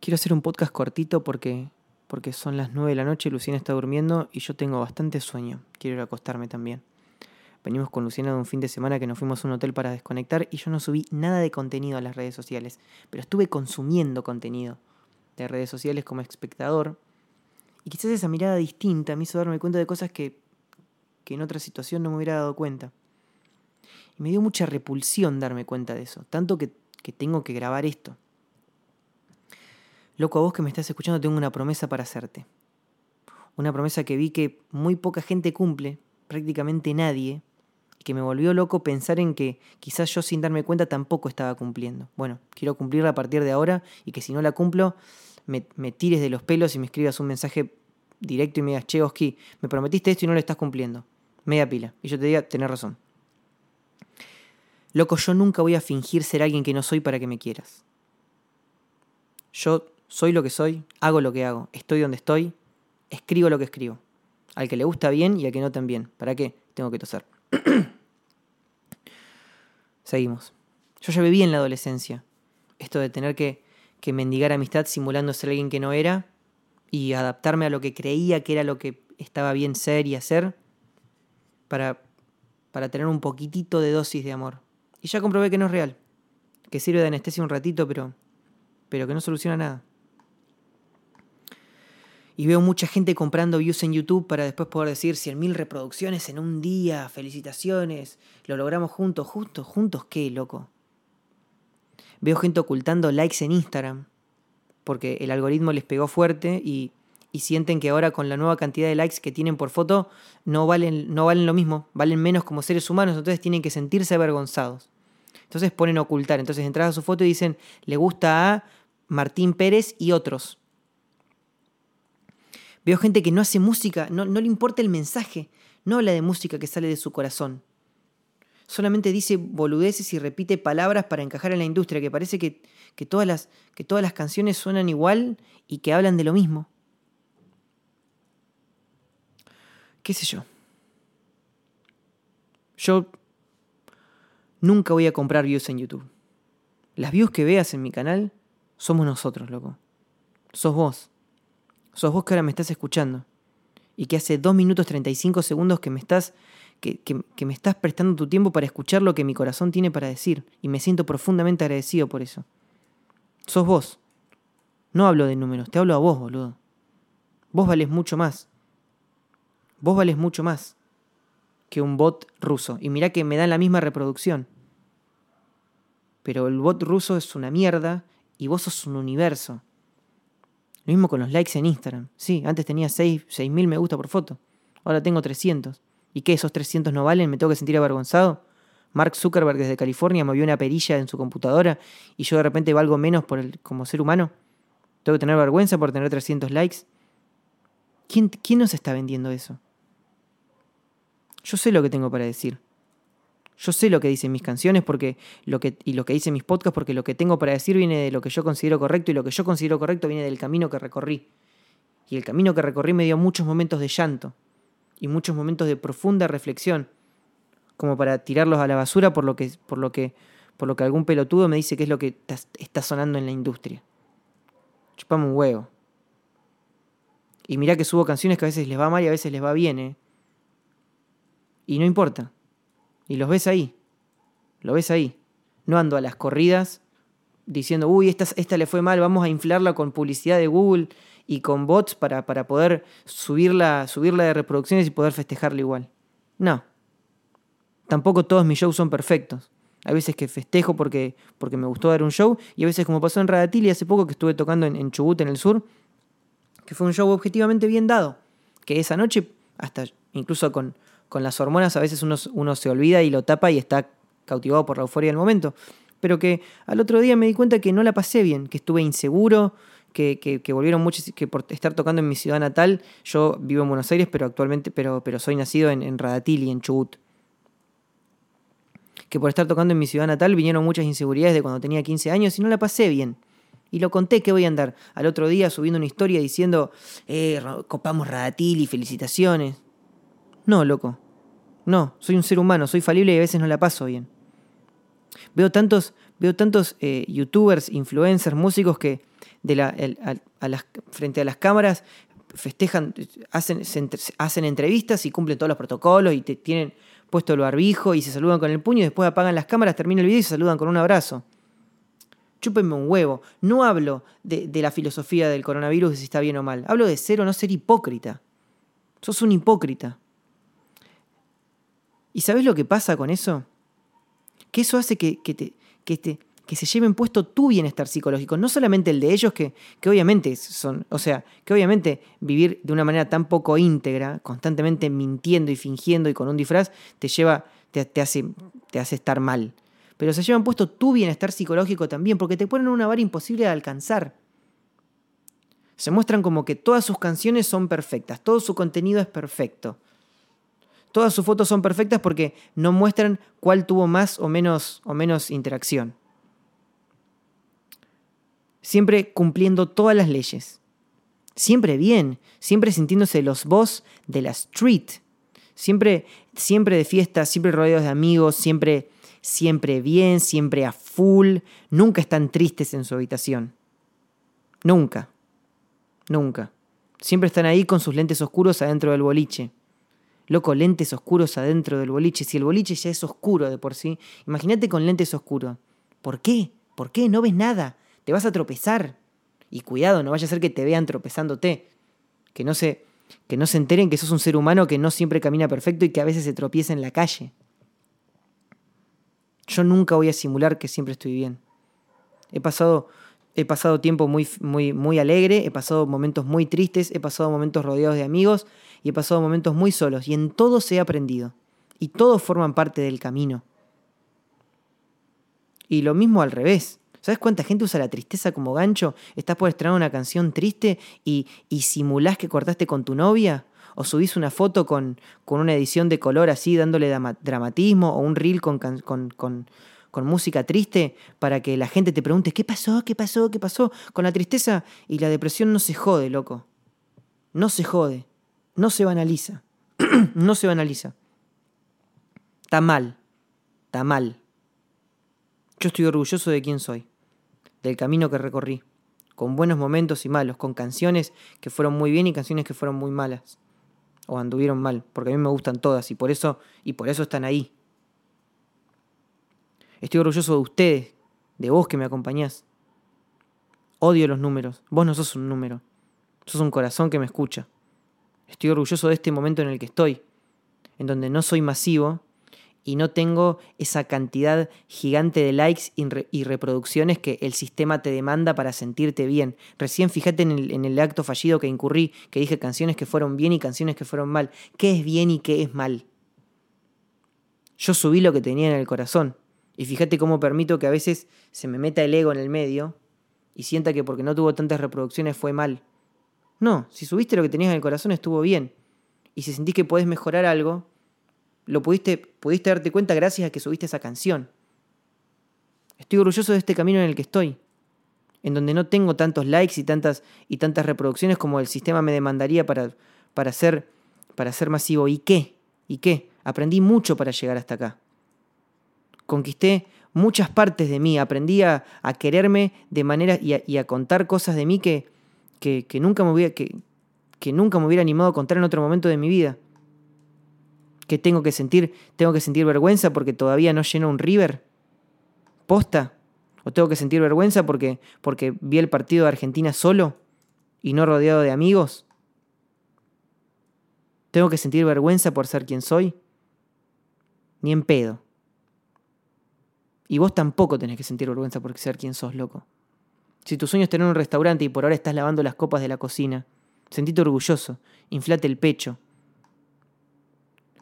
Quiero hacer un podcast cortito porque, porque son las 9 de la noche, Luciana está durmiendo y yo tengo bastante sueño. Quiero acostarme también. Venimos con Luciana de un fin de semana que nos fuimos a un hotel para desconectar y yo no subí nada de contenido a las redes sociales, pero estuve consumiendo contenido de redes sociales como espectador. Y quizás esa mirada distinta me hizo darme cuenta de cosas que, que en otra situación no me hubiera dado cuenta. Y me dio mucha repulsión darme cuenta de eso, tanto que, que tengo que grabar esto. Loco, a vos que me estás escuchando tengo una promesa para hacerte. Una promesa que vi que muy poca gente cumple, prácticamente nadie, y que me volvió loco pensar en que quizás yo sin darme cuenta tampoco estaba cumpliendo. Bueno, quiero cumplirla a partir de ahora y que si no la cumplo, me, tires de los pelos y me escribas un mensaje directo y me digas, che, Oski, me prometiste esto y no lo estás cumpliendo. Media pila. Y yo te diga, tenés razón. Loco, yo nunca voy a fingir ser alguien que no soy para que me quieras. Yo soy lo que soy, hago lo que hago, estoy donde estoy, escribo lo que escribo. Al que le gusta bien y al que no también. ¿Para qué? Tengo que toser. Seguimos. Yo ya viví en la adolescencia. Esto de tener que, que mendigar amistad simulando ser alguien que no era y adaptarme a lo que creía que era lo que estaba bien ser y hacer para, para tener un poquitito de dosis de amor. Y ya comprobé que no es real. Que sirve de anestesia un ratito, pero, pero que no soluciona nada y veo mucha gente comprando views en YouTube para después poder decir 100.000 reproducciones en un día, felicitaciones, lo logramos juntos, juntos, juntos qué, loco. Veo gente ocultando likes en Instagram porque el algoritmo les pegó fuerte y, y sienten que ahora con la nueva cantidad de likes que tienen por foto no valen, no valen lo mismo, valen menos como seres humanos, entonces tienen que sentirse avergonzados. Entonces ponen ocultar, entonces entras a su foto y dicen, le gusta a Martín Pérez y otros Veo gente que no hace música, no, le importa el mensaje, no habla de música que sale de su corazón. Solamente dice boludeces y repite palabras para encajar en la industria, que parece que, todas, las, que todas las canciones suenan igual y que hablan de lo mismo. ¿Qué sé yo? Yo nunca voy a comprar views en YouTube. Las views que veas en mi canal somos nosotros, loco. Sos vos. Sos vos que ahora me estás escuchando. Y que hace 2 minutos 35 segundos que me estás. Que, que, me estás prestando tu tiempo para escuchar lo que mi corazón tiene para decir. Y me siento profundamente agradecido por eso. Sos vos. No hablo de números, te hablo a vos, boludo. Vos vales mucho más. Vos vales mucho más que un bot ruso. Y mirá que me da la misma reproducción. Pero el bot ruso es una mierda y vos sos un universo. Lo mismo con los likes en Instagram. Sí, antes tenía 6.000 me gusta por foto. Ahora tengo 300. ¿Y qué? ¿Esos 300 no valen? ¿Me tengo que sentir avergonzado? Mark Zuckerberg desde California me vio una perilla en su computadora y yo de repente valgo menos por el, como ser humano. ¿Tengo que tener vergüenza por tener 300 likes? ¿Quién, ¿Quién nos está vendiendo eso? Yo sé lo que tengo para decir. Yo sé lo que dicen mis canciones porque lo que, y lo que dicen mis podcasts porque lo que tengo para decir viene de lo que yo considero correcto y lo que yo considero correcto viene del camino que recorrí. Y el camino que recorrí me dio muchos momentos de llanto y muchos momentos de profunda reflexión, como para tirarlos a la basura por lo que, por lo que, por lo que algún pelotudo me dice que es lo que está sonando en la industria. Chupame un huevo. Y mirá que subo canciones que a veces les va mal y a veces les va bien, ¿eh? Y no importa. Y los ves ahí. Lo ves ahí. No ando a las corridas diciendo, uy, esta, esta le fue mal, vamos a inflarla con publicidad de Google y con bots para, para poder subirla, subirla de reproducciones y poder festejarla igual. No. Tampoco todos mis shows son perfectos. Hay veces que festejo porque, porque me gustó dar un show y a veces como pasó en Radatili hace poco que estuve tocando en, en Chubut, en el sur, que fue un show objetivamente bien dado. Que esa noche, hasta incluso con, con las hormonas a veces uno, se olvida y lo tapa y está cautivado por la euforia del momento. Pero que al otro día me di cuenta que no la pasé bien, que estuve inseguro, que, volvieron muchos, que por estar tocando en mi ciudad natal, yo vivo en Buenos Aires, pero actualmente, pero, pero soy nacido en, en Radatil y en Chubut. Que por estar tocando en mi ciudad natal vinieron muchas inseguridades de cuando tenía 15 años y no la pasé bien. Y lo conté que voy a andar al otro día subiendo una historia diciendo, eh, copamos Radatil y felicitaciones. No, loco. No, soy un ser humano, soy falible y a veces no la paso bien. Veo tantos veo tantos eh, youtubers, influencers, músicos que frente a las cámaras festejan, hacen, hacen entrevistas y cumplen todos los protocolos y te, tienen puesto el barbijo y se saludan con el puño y después apagan las cámaras, termina el video y se saludan con un abrazo. Chúpenme un huevo. No hablo de, de la filosofía del coronavirus de si está bien o mal. Hablo de ser o no ser hipócrita. Sos un hipócrita. ¿Y sabes lo que pasa con eso? Que eso hace que, que, te, que, te, que se lleven puesto tu bienestar psicológico, no solamente el de ellos, que, que obviamente son, o sea, que obviamente vivir de una manera tan poco íntegra, constantemente mintiendo y fingiendo y con un disfraz, te lleva, te, te, hace, te hace estar mal. Pero se llevan puesto tu bienestar psicológico también, porque te ponen una vara imposible de alcanzar. Se muestran como que todas sus canciones son perfectas, todo su contenido es perfecto. Todas sus fotos son perfectas porque no muestran cuál tuvo más o menos, o menos interacción. Siempre cumpliendo todas las leyes. Siempre bien, siempre sintiéndose los boss de la street. Siempre, siempre de fiesta, siempre rodeados de amigos, siempre, siempre bien, siempre a full. Nunca están tristes en su habitación. Nunca. Nunca. Siempre están ahí con sus lentes oscuros adentro del boliche. Loco, lentes oscuros adentro del boliche. Si el boliche ya es oscuro de por sí, imagínate con lentes oscuros. ¿Por qué? ¿Por qué? No ves nada. Te vas a tropezar. Y cuidado, no vaya a ser que te vean tropezándote. Que no se, que no se enteren que sos un ser humano que no siempre camina perfecto y que a veces se tropieza en la calle. Yo nunca voy a simular que siempre estoy bien. He pasado He pasado tiempo muy, muy, muy alegre, he pasado momentos muy tristes, he pasado momentos rodeados de amigos y he pasado momentos muy solos. Y en todos he aprendido. Y todos forman parte del camino. Y lo mismo al revés. ¿Sabes cuánta gente usa la tristeza como gancho? Estás por estrenar una canción triste y, y simulás que cortaste con tu novia. O subís una foto con, con una edición de color así dándole dramatismo. O un reel con, con, con con música triste para que la gente te pregunte, ¿qué pasó? ¿Qué pasó? ¿Qué pasó? Con la tristeza y la depresión no se jode, loco. No se jode. No se banaliza. no se banaliza. Está mal. Está mal. Yo estoy orgulloso de quién soy, del camino que recorrí, con buenos momentos y malos, con canciones que fueron muy bien y canciones que fueron muy malas o anduvieron mal, porque a mí me gustan todas y por eso y por eso están ahí. Estoy orgulloso de ustedes, de vos que me acompañás. Odio los números. Vos no sos un número. Sos un corazón que me escucha. Estoy orgulloso de este momento en el que estoy, en donde no soy masivo y no tengo esa cantidad gigante de likes y reproducciones que el sistema te demanda para sentirte bien. Recién fíjate en el, en el, acto fallido que incurrí, que dije canciones que fueron bien y canciones que fueron mal. ¿Qué es bien y qué es mal? Yo subí lo que tenía en el corazón. Y fíjate cómo permito que a veces se me meta el ego en el medio y sienta que porque no tuvo tantas reproducciones fue mal. No, si subiste lo que tenías en el corazón estuvo bien. Y si sentís que podés mejorar algo, lo pudiste, pudiste darte cuenta gracias a que subiste esa canción. Estoy orgulloso de este camino en el que estoy, en donde no tengo tantos likes y tantas, y tantas reproducciones como el sistema me demandaría para, para, ser, para ser masivo. ¿Y qué? ¿Y qué? Aprendí mucho para llegar hasta acá conquisté muchas partes de mí, aprendí a, quererme de manera y a, contar cosas de mí que, que, nunca me hubiera, que, nunca me hubiera animado a contar en otro momento de mi vida. Que tengo que sentir, tengo que sentir vergüenza porque todavía no lleno un river. Posta. O tengo que sentir vergüenza porque, porque vi el partido de Argentina solo y no rodeado de amigos. ¿Tengo que sentir vergüenza por ser quien soy? Ni en pedo. Y vos tampoco tenés que sentir vergüenza por ser quien sos, loco. Si tu sueño es tener un restaurante y por ahora estás lavando las copas de la cocina, sentite orgulloso, inflate el pecho.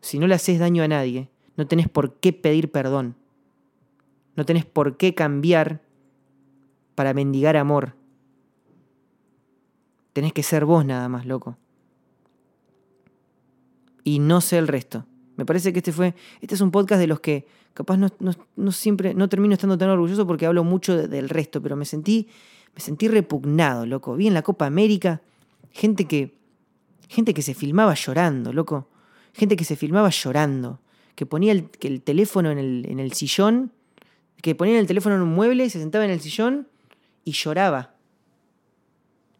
Si no le haces daño a nadie, no tenés por qué pedir perdón. No tenés por qué cambiar para mendigar amor. Tenés que ser vos nada más, loco. Y no sé el resto. Me parece que este fue. Este es un podcast de los que capaz no, siempre. no termino estando tan orgulloso porque hablo mucho del resto, pero me sentí. Me sentí repugnado, loco. Vi en la Copa América gente que. Gente que se filmaba llorando, loco. Gente que se filmaba llorando. Que ponía el, el teléfono en el, en el sillón Que ponía el teléfono en un mueble, se sentaba en el sillón y lloraba.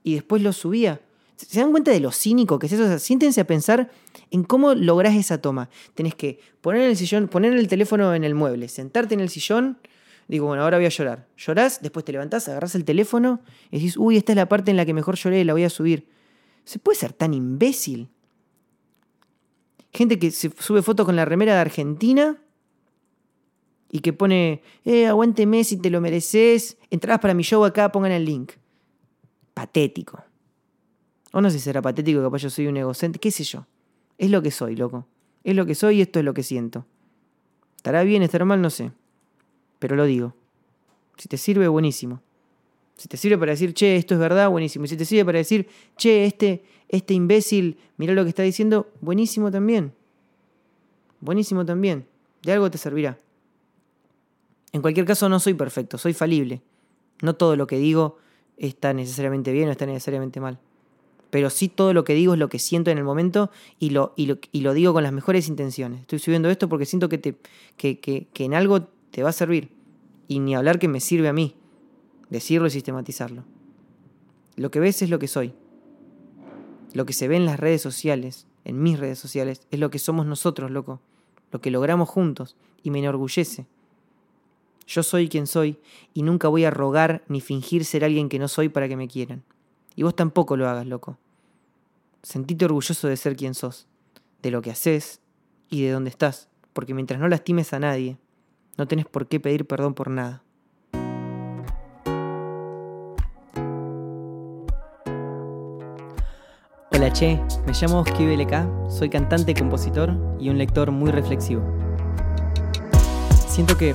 Y después lo subía. ¿Se dan cuenta de lo cínico que es eso? siéntense a pensar en cómo lográs esa toma. Tenés que poner el sillón, poner el teléfono en el mueble, sentarte en el sillón. Digo, bueno, ahora voy a llorar. Llorás, después te levantás, agarrás el teléfono y decís, uy, esta es la parte en la que mejor lloré, la voy a subir. ¿Se puede ser tan imbécil? Gente que se sube fotos con la remera de Argentina y que pone, eh, aguante Messi, te lo mereces. Entradas para mi show acá, pongan el link. Patético. O no sé si será patético, capaz yo soy un egocéntrico, qué sé yo. Es lo que soy, loco. Es lo que soy y esto es lo que siento. Estará bien, estará mal, no sé. Pero lo digo. Si te sirve, buenísimo. Si te sirve para decir, che, esto es verdad, buenísimo. Y si te sirve para decir, che, este, este imbécil, mira lo que está diciendo, buenísimo también. Buenísimo también. De algo te servirá. En cualquier caso, no soy perfecto, soy falible. No todo lo que digo está necesariamente bien o está necesariamente mal pero sí todo lo que digo es lo que siento en el momento y lo, y lo, digo con las mejores intenciones. Estoy subiendo esto porque siento que, te, que, que, que en algo te va a servir. Y ni hablar que me sirve a mí. Decirlo y sistematizarlo. Lo que ves es lo que soy. Lo que se ve en las redes sociales, en mis redes sociales, es lo que somos nosotros, loco. Lo que logramos juntos. Y me enorgullece. Yo soy quien soy y nunca voy a rogar ni fingir ser alguien que no soy para que me quieran. Y vos tampoco lo hagas, loco. Sentite orgulloso de ser quien sos, de lo que haces y de dónde estás, porque mientras no lastimes a nadie, no tenés por qué pedir perdón por nada. Hola Che, me llamo Oski BLK, soy cantante, compositor y un lector muy reflexivo. Siento que